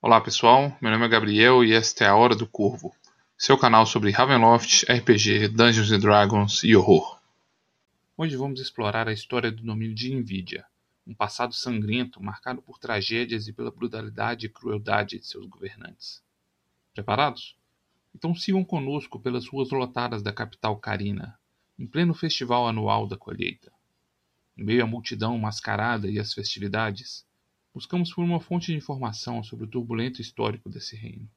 Olá pessoal, meu nome é Gabriel e esta é a Hora do Corvo, seu canal sobre Ravenloft, RPG, Dungeons Dragons e horror. Hoje vamos explorar a história do domínio de Nvidia, um passado sangrento marcado por tragédias e pela brutalidade e crueldade de seus governantes. Preparados? Então sigam conosco pelas ruas lotadas da capital Carina, em pleno festival anual da colheita. Em meio à multidão mascarada e às festividades, buscamos por uma fonte de informação sobre o turbulento histórico desse reino.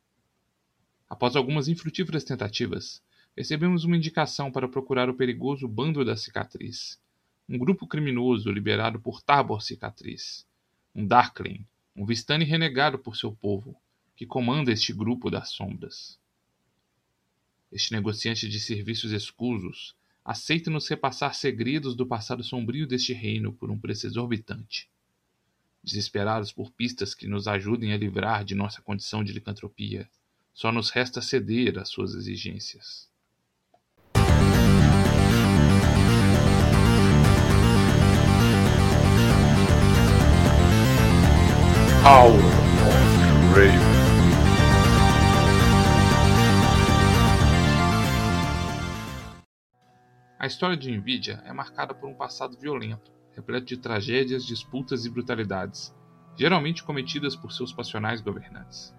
Após algumas infrutíferas tentativas, recebemos uma indicação para procurar o perigoso Bando da Cicatriz, um grupo criminoso liderado por Tabor Cicatriz, um Darkling, um Vistani renegado por seu povo, que comanda este grupo das sombras. Este negociante de serviços escusos aceita nos repassar segredos do passado sombrio deste reino por um preço exorbitante desesperados por pistas que nos ajudem a livrar de nossa condição de licantropia, só nos resta ceder às suas exigências. Hour of Raven. A história de Nvidia é marcada por um passado violento, repleto de tragédias, disputas e brutalidades, geralmente cometidas por seus passionais governantes.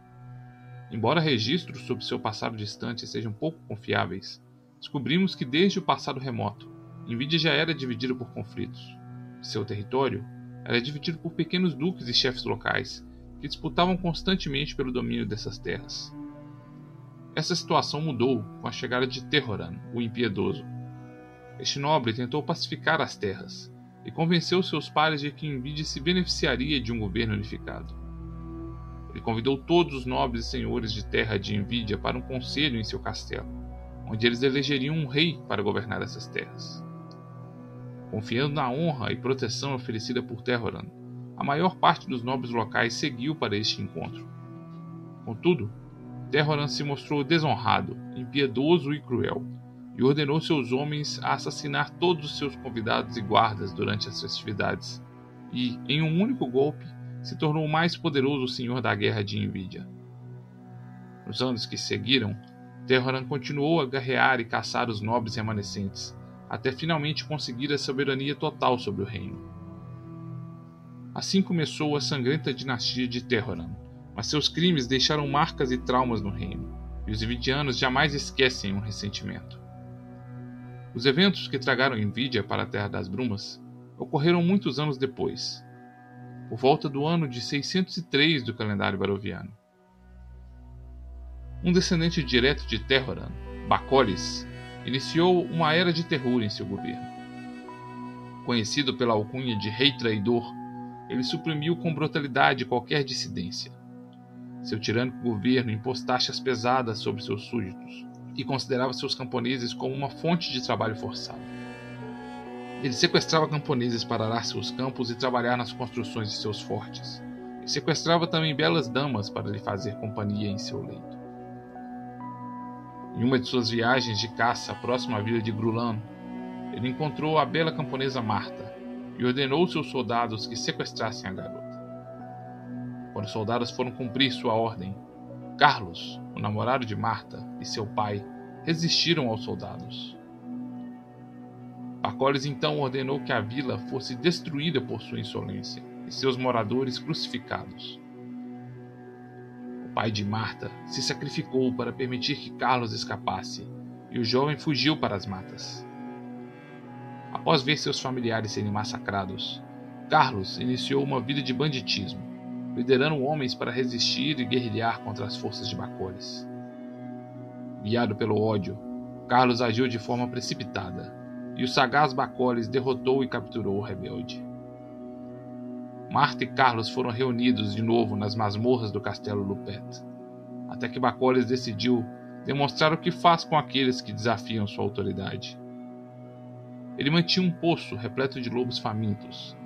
Embora registros sobre seu passado distante sejam pouco confiáveis, descobrimos que desde o passado remoto, Nvidia já era dividida por conflitos. Seu território era dividido por pequenos duques e chefes locais que disputavam constantemente pelo domínio dessas terras. Essa situação mudou com a chegada de Terroran, o Impiedoso. Este nobre tentou pacificar as terras, e convenceu seus pares de que Envide se beneficiaria de um governo unificado. Ele convidou todos os nobres e senhores de terra de Envidia para um conselho em seu castelo, onde eles elegeriam um rei para governar essas terras. Confiando na honra e proteção oferecida por Terroran, a maior parte dos nobres locais seguiu para este encontro. Contudo, Terroran se mostrou desonrado, impiedoso e cruel, e ordenou seus homens a assassinar todos os seus convidados e guardas durante as festividades, e, em um único golpe, se tornou o mais poderoso senhor da guerra de Envidia. Nos anos que seguiram, Terran continuou a guerrear e caçar os nobres remanescentes, até finalmente conseguir a soberania total sobre o reino. Assim começou a sangrenta dinastia de Terran, mas seus crimes deixaram marcas e traumas no reino, e os Envidianos jamais esquecem um ressentimento. Os eventos que tragaram Nvidia para a Terra das Brumas ocorreram muitos anos depois, por volta do ano de 603 do calendário baroviano. Um descendente direto de Terroran, Bacolis, iniciou uma era de terror em seu governo. Conhecido pela alcunha de Rei Traidor, ele suprimiu com brutalidade qualquer dissidência. Seu tirânico governo impôs taxas pesadas sobre seus súditos, e considerava seus camponeses como uma fonte de trabalho forçado. Ele sequestrava camponeses para arar seus campos e trabalhar nas construções de seus fortes. E sequestrava também belas damas para lhe fazer companhia em seu leito. Em uma de suas viagens de caça próxima à vila de Grulan, ele encontrou a bela camponesa Marta e ordenou seus soldados que sequestrassem a garota. Quando os soldados foram cumprir sua ordem, Carlos, o namorado de Marta, e seu pai resistiram aos soldados. Pacoles então ordenou que a vila fosse destruída por sua insolência e seus moradores crucificados. O pai de Marta se sacrificou para permitir que Carlos escapasse e o jovem fugiu para as matas. Após ver seus familiares serem massacrados, Carlos iniciou uma vida de banditismo liderando homens para resistir e guerrilhar contra as forças de Bacoles. Guiado pelo ódio, Carlos agiu de forma precipitada, e o sagaz Bacoles derrotou e capturou o rebelde. Marta e Carlos foram reunidos de novo nas masmorras do castelo Lupet, até que Bacoles decidiu demonstrar o que faz com aqueles que desafiam sua autoridade. Ele mantinha um poço repleto de lobos famintos,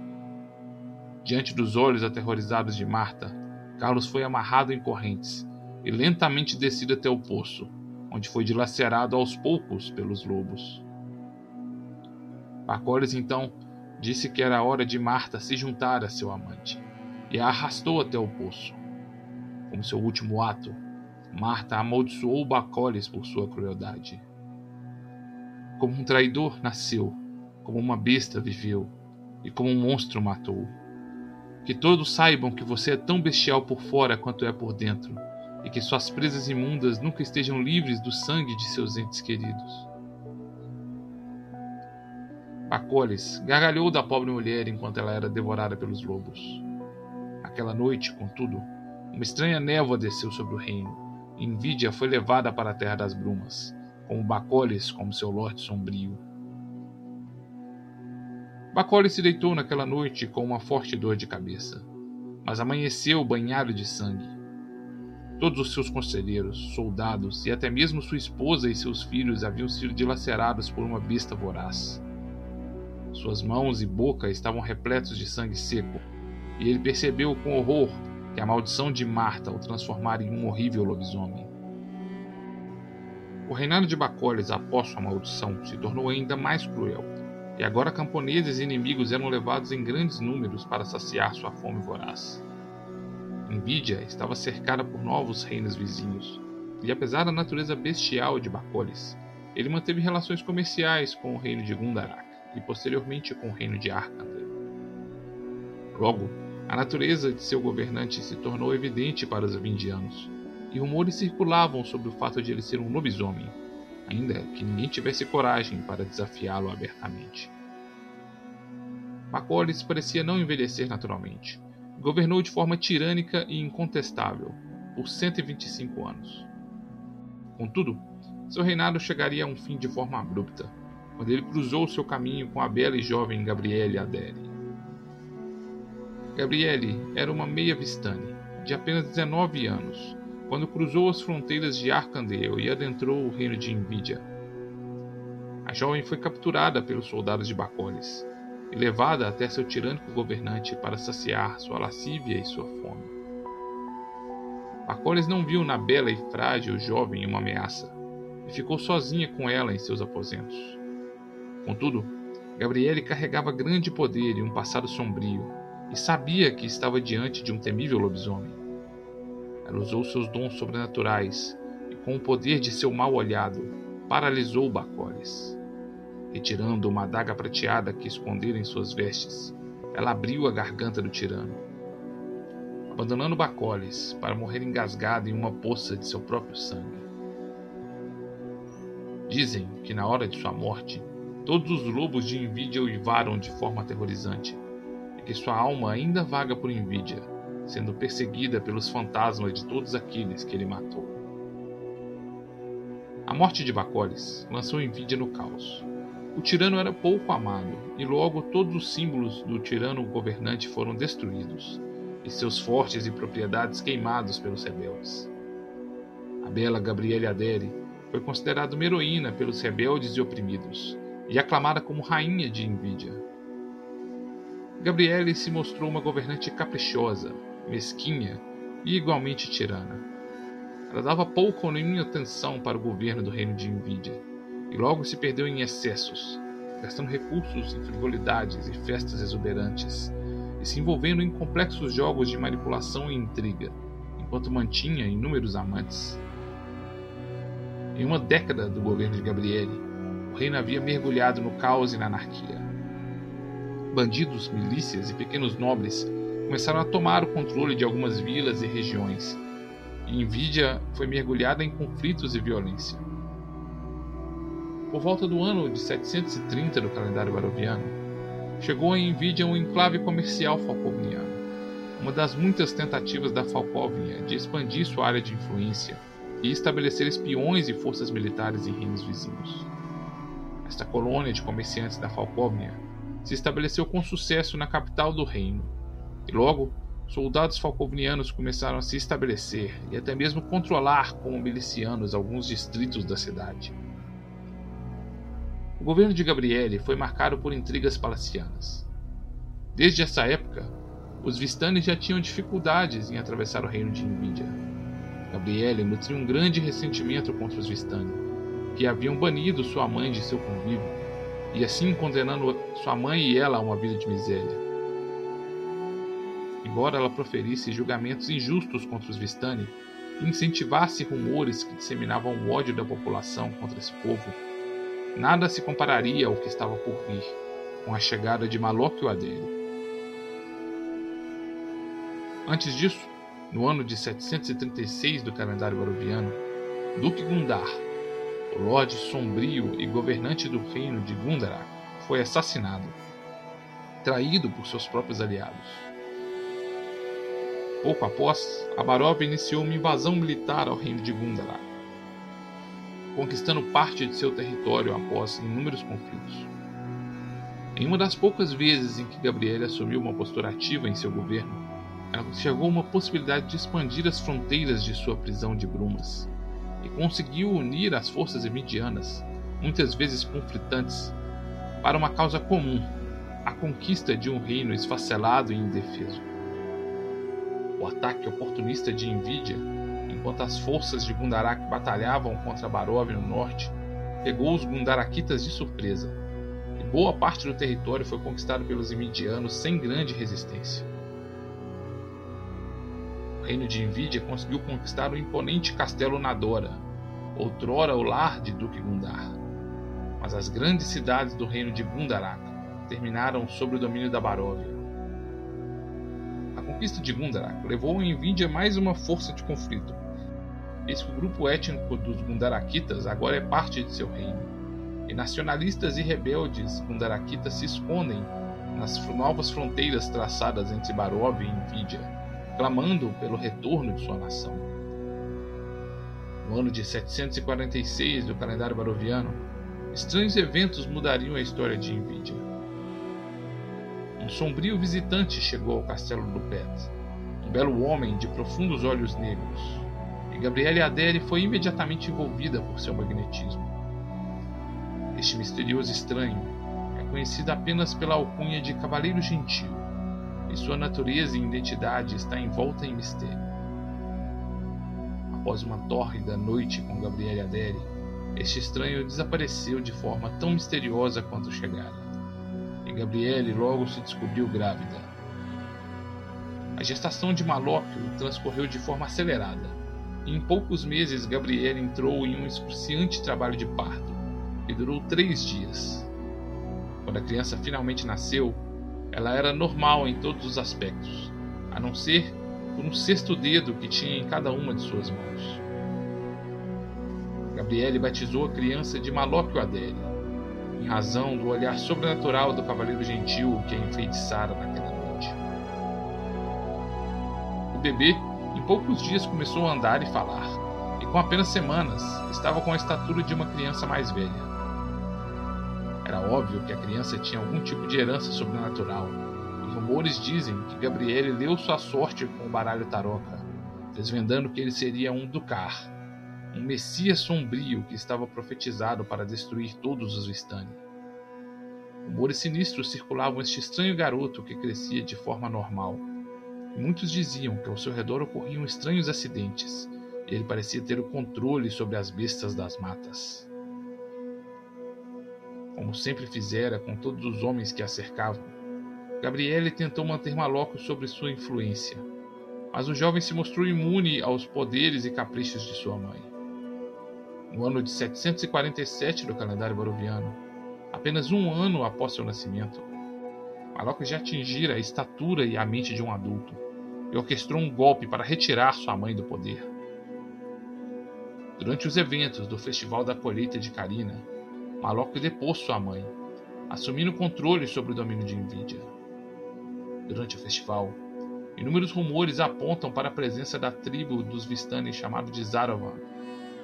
Diante dos olhos aterrorizados de Marta, Carlos foi amarrado em correntes e lentamente descido até o poço, onde foi dilacerado aos poucos pelos lobos. Pacoles então disse que era hora de Marta se juntar a seu amante e a arrastou até o poço. Como seu último ato, Marta amaldiçoou Bacoles por sua crueldade. Como um traidor nasceu, como uma besta viveu, e como um monstro matou. Que todos saibam que você é tão bestial por fora quanto é por dentro, e que suas presas imundas nunca estejam livres do sangue de seus entes queridos. Bacoles gargalhou da pobre mulher enquanto ela era devorada pelos lobos. Aquela noite, contudo, uma estranha névoa desceu sobre o reino, e Invídia foi levada para a Terra das Brumas, com Bacoles como seu lorde sombrio. Bacoles se deitou naquela noite com uma forte dor de cabeça, mas amanheceu banhado de sangue. Todos os seus conselheiros, soldados e até mesmo sua esposa e seus filhos haviam sido dilacerados por uma besta voraz. Suas mãos e boca estavam repletos de sangue seco, e ele percebeu com horror que a maldição de Marta o transformara em um horrível lobisomem. O reinado de Bacoles após sua maldição se tornou ainda mais cruel, e agora camponeses e inimigos eram levados em grandes números para saciar sua fome voraz. Invídia estava cercada por novos reinos vizinhos, e apesar da natureza bestial de Bacoles, ele manteve relações comerciais com o reino de Gundarak e posteriormente com o reino de Arkandir. Logo, a natureza de seu governante se tornou evidente para os vindianos, e rumores circulavam sobre o fato de ele ser um lobisomem, ainda que ninguém tivesse coragem para desafiá-lo abertamente. Macaulay parecia não envelhecer naturalmente. Governou de forma tirânica e incontestável por 125 anos. Contudo, seu reinado chegaria a um fim de forma abrupta, quando ele cruzou seu caminho com a bela e jovem Gabriele Adere. Gabriele era uma meia vistane, de apenas 19 anos, quando cruzou as fronteiras de Arcandel e adentrou o reino de Invídia. A jovem foi capturada pelos soldados de Bacones e levada até seu tirânico governante para saciar sua lascívia e sua fome. Bacones não viu na bela e frágil jovem uma ameaça e ficou sozinha com ela em seus aposentos. Contudo, Gabriele carregava grande poder e um passado sombrio e sabia que estava diante de um temível lobisomem. Ela usou seus dons sobrenaturais e, com o poder de seu mal olhado, paralisou Bacoles. Retirando uma adaga prateada que escondera em suas vestes, ela abriu a garganta do tirano. Abandonando Bacoles para morrer engasgado em uma poça de seu próprio sangue. Dizem que na hora de sua morte, todos os lobos de Invídia uivaram de forma aterrorizante, e que sua alma ainda vaga por Invídia, sendo perseguida pelos fantasmas de todos aqueles que ele matou. A morte de Bacoles lançou Envidia no caos. O tirano era pouco amado, e logo todos os símbolos do tirano governante foram destruídos, e seus fortes e propriedades queimados pelos rebeldes. A bela Gabriele Adere foi considerada uma heroína pelos rebeldes e oprimidos, e aclamada como rainha de Envidia. Gabriele se mostrou uma governante caprichosa, mesquinha e igualmente tirana. Ela dava pouco ou nenhuma atenção para o governo do reino de Invídia, e logo se perdeu em excessos, gastando recursos em frivolidades e festas exuberantes, e se envolvendo em complexos jogos de manipulação e intriga, enquanto mantinha inúmeros amantes. Em uma década do governo de Gabriele, o reino havia mergulhado no caos e na anarquia. Bandidos, milícias e pequenos nobres começaram a tomar o controle de algumas vilas e regiões, e Invídia foi mergulhada em conflitos e violência. Por volta do ano de 730 do calendário baroviano, chegou em Invídia um enclave comercial falcovniano, uma das muitas tentativas da Falcóvnia de expandir sua área de influência e estabelecer espiões e forças militares em reinos vizinhos. Esta colônia de comerciantes da Falcóvnia se estabeleceu com sucesso na capital do reino, e logo, soldados falcovnianos começaram a se estabelecer e até mesmo controlar como milicianos alguns distritos da cidade. O governo de Gabriele foi marcado por intrigas palacianas. Desde essa época, os Vistanes já tinham dificuldades em atravessar o reino de Invídia. Gabriele nutriu um grande ressentimento contra os Vistani, que haviam banido sua mãe de seu convívio, e assim condenando sua mãe e ela a uma vida de miséria. Embora ela proferisse julgamentos injustos contra os Vistani e incentivasse rumores que disseminavam o ódio da população contra esse povo, nada se compararia ao que estava por vir com a chegada de Malok o Adele. Antes disso, no ano de 736 do calendário baroviano, Duque Gundar, o Lorde Sombrio e governante do reino de Gundarak, foi assassinado, traído por seus próprios aliados. Pouco após, Abarov iniciou uma invasão militar ao reino de Gundarak, conquistando parte de seu território após inúmeros conflitos. Em uma das poucas vezes em que Gabriele assumiu uma postura ativa em seu governo, ela enxergou uma possibilidade de expandir as fronteiras de sua prisão de brumas e conseguiu unir as forças emidianas, muitas vezes conflitantes, para uma causa comum, a conquista de um reino esfacelado e indefeso. O ataque oportunista de Envidia, enquanto as forças de Gundarak batalhavam contra Barov no norte, pegou os Gundarakitas de surpresa, e boa parte do território foi conquistado pelos Emidianos sem grande resistência reino de Envidia conseguiu conquistar o imponente castelo Nadora, outrora o lar de Duque Gundar. Mas as grandes cidades do reino de Gundarak terminaram sob o domínio da Baróvia. Conquista de Gundarak levou a Envidia mais uma força de conflito. Eis que o grupo étnico dos Gundarakitas agora é parte de seu reino, e nacionalistas e rebeldes Gundarakitas se escondem nas novas fronteiras traçadas entre Barov e Envidia clamando pelo retorno de sua nação. No ano de 746 do calendário baroviano, estranhos eventos mudariam a história de Envidia. Um sombrio visitante chegou ao castelo do Pet, um belo homem de profundos olhos negros, e Gabriele Adere foi imediatamente envolvida por seu magnetismo. Este misterioso estranho é conhecido apenas pela alcunha de Cavaleiro Gentil e sua natureza e identidade está envolta em mistério. Após uma tórrida noite com Gabriele Adere, este estranho desapareceu de forma tão misteriosa quanto chegara, Gabriele logo se descobriu grávida. A gestação de Malóquio transcorreu de forma acelerada, em poucos meses Gabriele entrou em um excruciante trabalho de parto, que durou três dias. Quando a criança finalmente nasceu, ela era normal em todos os aspectos, a não ser por um sexto dedo que tinha em cada uma de suas mãos. Gabriele batizou a criança de Malóquio Adele, em razão do olhar sobrenatural do cavaleiro gentil que a enfeitiçara naquela noite. O bebê, em poucos dias, começou a andar e falar, e com apenas semanas estava com a estatura de uma criança mais velha. Era óbvio que a criança tinha algum tipo de herança sobrenatural. E rumores dizem que Gabriele leu sua sorte com o baralho taroca, desvendando que ele seria um Ducar, um messias sombrio que estava profetizado para destruir todos os Vistani. Rumores sinistros circulavam este estranho garoto que crescia de forma normal. Muitos diziam que ao seu redor ocorriam estranhos acidentes, e ele parecia ter o controle sobre as bestas das matas como sempre fizera com todos os homens que a cercavam. Gabriele tentou manter Malocco sob sua influência, mas o jovem se mostrou imune aos poderes e caprichos de sua mãe. No ano de 747 do calendário baroviano, apenas um ano após seu nascimento, Malocco já atingira a estatura e a mente de um adulto e orquestrou um golpe para retirar sua mãe do poder. Durante os eventos do Festival da Colheita de Carina, Malok depôs sua mãe, assumindo controle sobre o domínio de Nvidia. Durante o festival, inúmeros rumores apontam para a presença da tribo dos Vistani chamado de Zaravan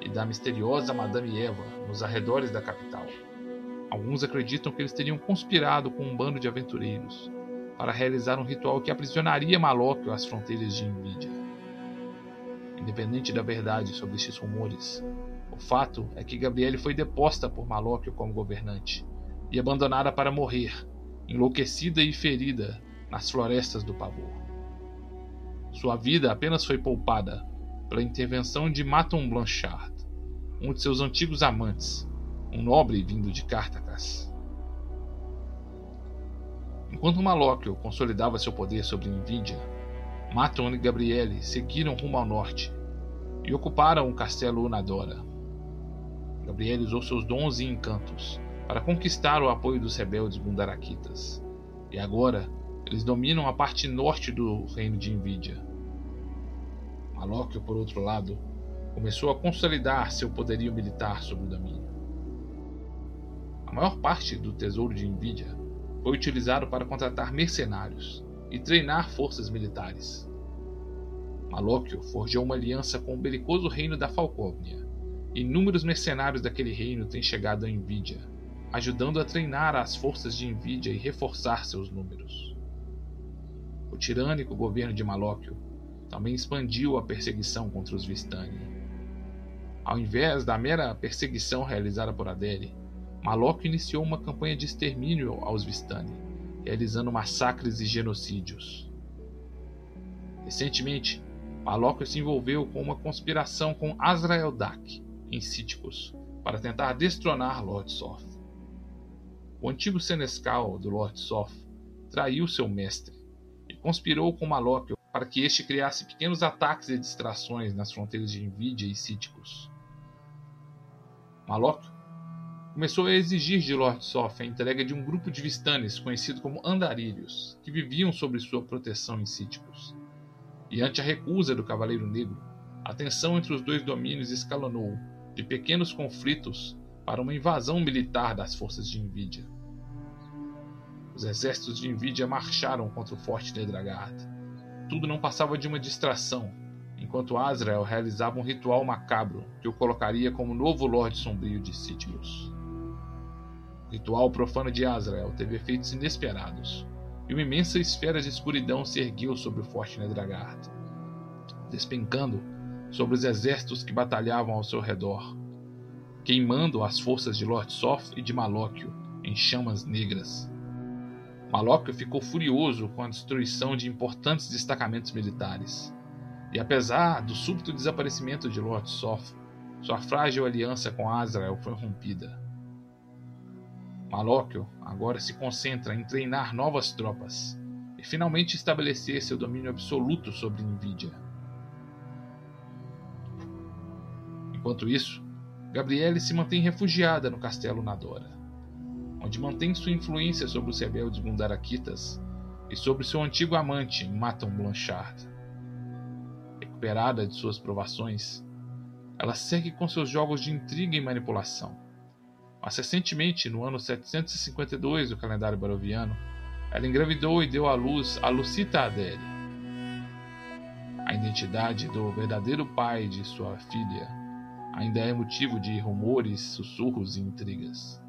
e da misteriosa Madame Eva nos arredores da capital. Alguns acreditam que eles teriam conspirado com um bando de aventureiros para realizar um ritual que aprisionaria Malok às fronteiras de Nvidia. Independente da verdade sobre estes rumores, o fato é que Gabriele foi deposta por Malóquio como governante e abandonada para morrer, enlouquecida e ferida nas florestas do pavor. Sua vida apenas foi poupada pela intervenção de Maton Blanchard, um de seus antigos amantes, um nobre vindo de Cartacas. Enquanto Malóquio consolidava seu poder sobre Nvidia, Maton e Gabriele seguiram rumo ao norte e ocuparam o castelo Unadora. Gabriele usou seus dons e encantos para conquistar o apoio dos rebeldes Gundarakitas, e agora eles dominam a parte norte do reino de Envidia. Malóquio, por outro lado, começou a consolidar seu poderio militar sobre o domínio. A maior parte do tesouro de Envidia foi utilizado para contratar mercenários e treinar forças militares. Malóquio forjou uma aliança com o belicoso reino da Falcóvnia. Inúmeros mercenários daquele reino têm chegado a Envidia, ajudando a treinar as forças de Envidia e reforçar seus números. O tirânico governo de Malóquio também expandiu a perseguição contra os Vistani. Ao invés da mera perseguição realizada por Adele, Malok iniciou uma campanha de extermínio aos Vistani, realizando massacres e genocídios. Recentemente, Malok se envolveu com uma conspiração com Azrael Dak, em Síticos, para tentar destronar Lord Soth. O antigo senescal do Lord Soth traiu seu mestre e conspirou com Malok para que este criasse pequenos ataques e distrações nas fronteiras de Envidia e Cíticos. Malok começou a exigir de Lord Sof a entrega de um grupo de Vistanes conhecido como Andarilhos, que viviam sob sua proteção em Cíticos. E ante a recusa do Cavaleiro Negro, a tensão entre os dois domínios escalonou de pequenos conflitos para uma invasão militar das forças de Envidia. Os exércitos de Envidia marcharam contra o forte Nedragard, tudo não passava de uma distração, enquanto Azrael realizava um ritual macabro que o colocaria como novo Lorde Sombrio de Sitgos. O ritual profano de Azrael teve efeitos inesperados, e uma imensa esfera de escuridão se ergueu sobre o forte Nedragard, despencando sobre os exércitos que batalhavam ao seu redor, queimando as forças de Lord Soth e de Malóquio em chamas negras. Malóquio ficou furioso com a destruição de importantes destacamentos militares. E apesar do súbito desaparecimento de Lord Soth, sua frágil aliança com Azrael foi rompida. Malóquio agora se concentra em treinar novas tropas e finalmente estabelecer seu domínio absoluto sobre Nvidia. Enquanto isso, Gabriele se mantém refugiada no castelo Nadora onde mantém sua influência sobre os rebeldes Gundarakitas e sobre seu antigo amante, Maton Blanchard. Recuperada de suas provações, ela segue com seus jogos de intriga e manipulação. Mas recentemente, no ano 752 do calendário baroviano, ela engravidou e deu à luz a Lucita Adere. A identidade do verdadeiro pai de sua filha ainda é motivo de rumores, sussurros e intrigas.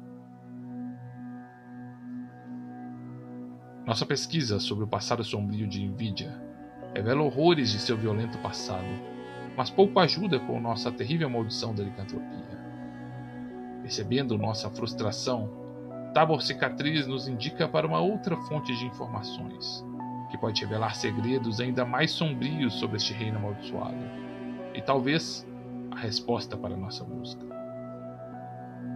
Nossa pesquisa sobre o passado sombrio de Nvidia revela horrores de seu violento passado, mas pouco ajuda com nossa terrível maldição da licantropia. Percebendo nossa frustração, Tabor Cicatriz nos indica para uma outra fonte de informações, que pode revelar segredos ainda mais sombrios sobre este reino amaldiçoado, e talvez a resposta para nossa busca.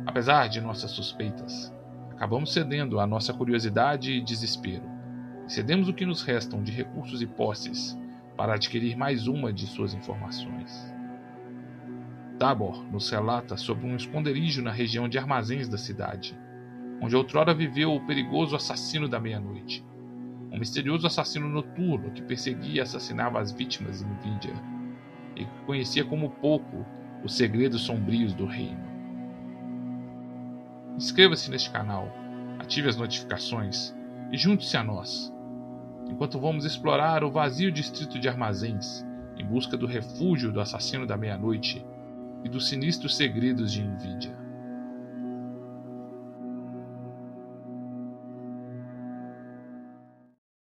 Apesar de nossas suspeitas, Acabamos cedendo à nossa curiosidade e desespero. Cedemos o que nos restam de recursos e posses para adquirir mais uma de suas informações. Tabor nos relata sobre um esconderijo na região de armazéns da cidade, onde outrora viveu o perigoso assassino da meia-noite. Um misterioso assassino noturno que perseguia e assassinava as vítimas em Nvidia e que conhecia como pouco os segredos sombrios do reino. Inscreva-se neste canal, ative as notificações e junte-se a nós, enquanto vamos explorar o vazio distrito de armazéns em busca do refúgio do assassino da meia-noite e dos sinistros segredos de Nvidia.